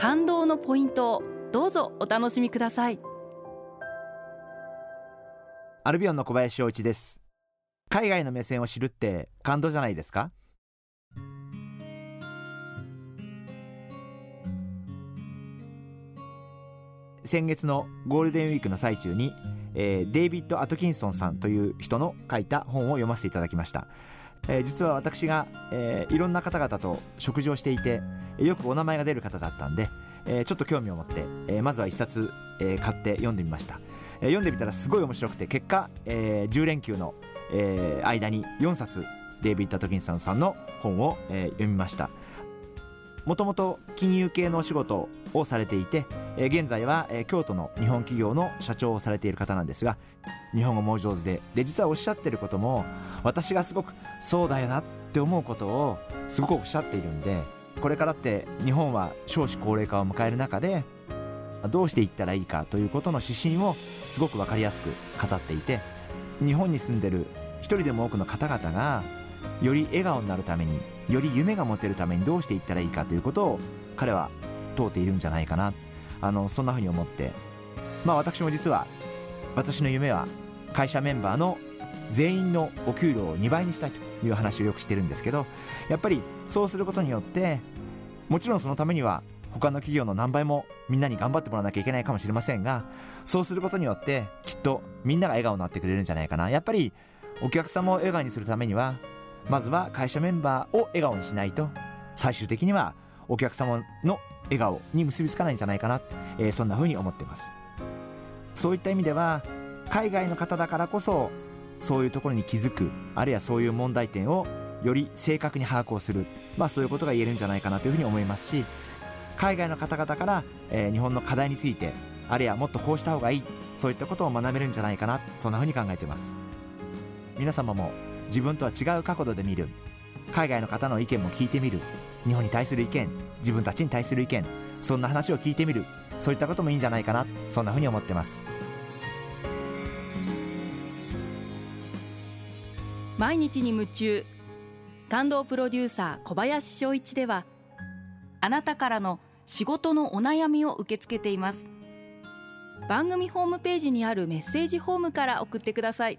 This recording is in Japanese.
感動のポイントをどうぞお楽しみください。アルビオンの小林翔一です。海外の目線を知るって感動じゃないですか？先月のゴールデンウィークの最中に、えーデイビッド・アトキンソンさんという人の書いた本を読ませていただきました、えー実は私が、えーいろんな方々と食事をしていてよくお名前が出る方だったんで、えーちょっと興味を持って、えーまずは一冊、えー買って読んでみました、えー読んでみたらすごい面白くて結果、えー10連休の、えー間に4冊デイビッド・トキンソンさんの本を、えー読みました。もともと金融系のお仕事をされていて、現在は、京都の日本企業の社長をされている方なんですが日本語もお上手でで実はおっしゃってることも私がすごくそうだよなって思うことをすごくおっしゃっているんでこれからって日本は少子高齢化を迎える中でどうしていったらいいかということの指針をすごく分かりやすく語っていて日本に住んでる一人でも多くの方々がより笑顔になるためにより夢が持てるためにどうしていったらいいかということを彼は問うているんじゃないかな。あのそんなふうに思って。まあ私も実は私の夢は会社メンバーの全員のお給料を2倍にしたいという話をよくしてるんですけどやっぱりそうすることによってもちろんそのためには他の企業の何倍もみんなに頑張ってもらわなきゃいけないかもしれませんがそうすることによってきっとみんなが笑顔になってくれるんじゃないかな。やっぱりお客様を笑顔にするためにはまずは会社メンバーを笑顔にしないと。最終的にはお客様の笑顔に結びつかないんじゃないかな、えーそんな風に思っています。そういった意味では海外の方だからこそそういうところに気づくあるいはそういう問題点をより正確に把握をする、まあ、そういうことが言えるんじゃないかなというふうに思いますし海外の方々から、えー日本の課題についてあるいはもっとこうした方がいい。そういったことを学べるんじゃないかな。そんなふうに考えています。皆様も自分とは違う角度で見る。海外の方の意見も聞いてみる。日本に対する意見。自分たちに対する意見。そんな話を聞いてみる。そういったこともいいんじゃないかな。そんなふうに思ってます。毎日に夢中。感動プロデューサー小林翔一ではあなたからの仕事のお悩みを受け付けています。番組ホームページにあるメッセージホームから送ってください。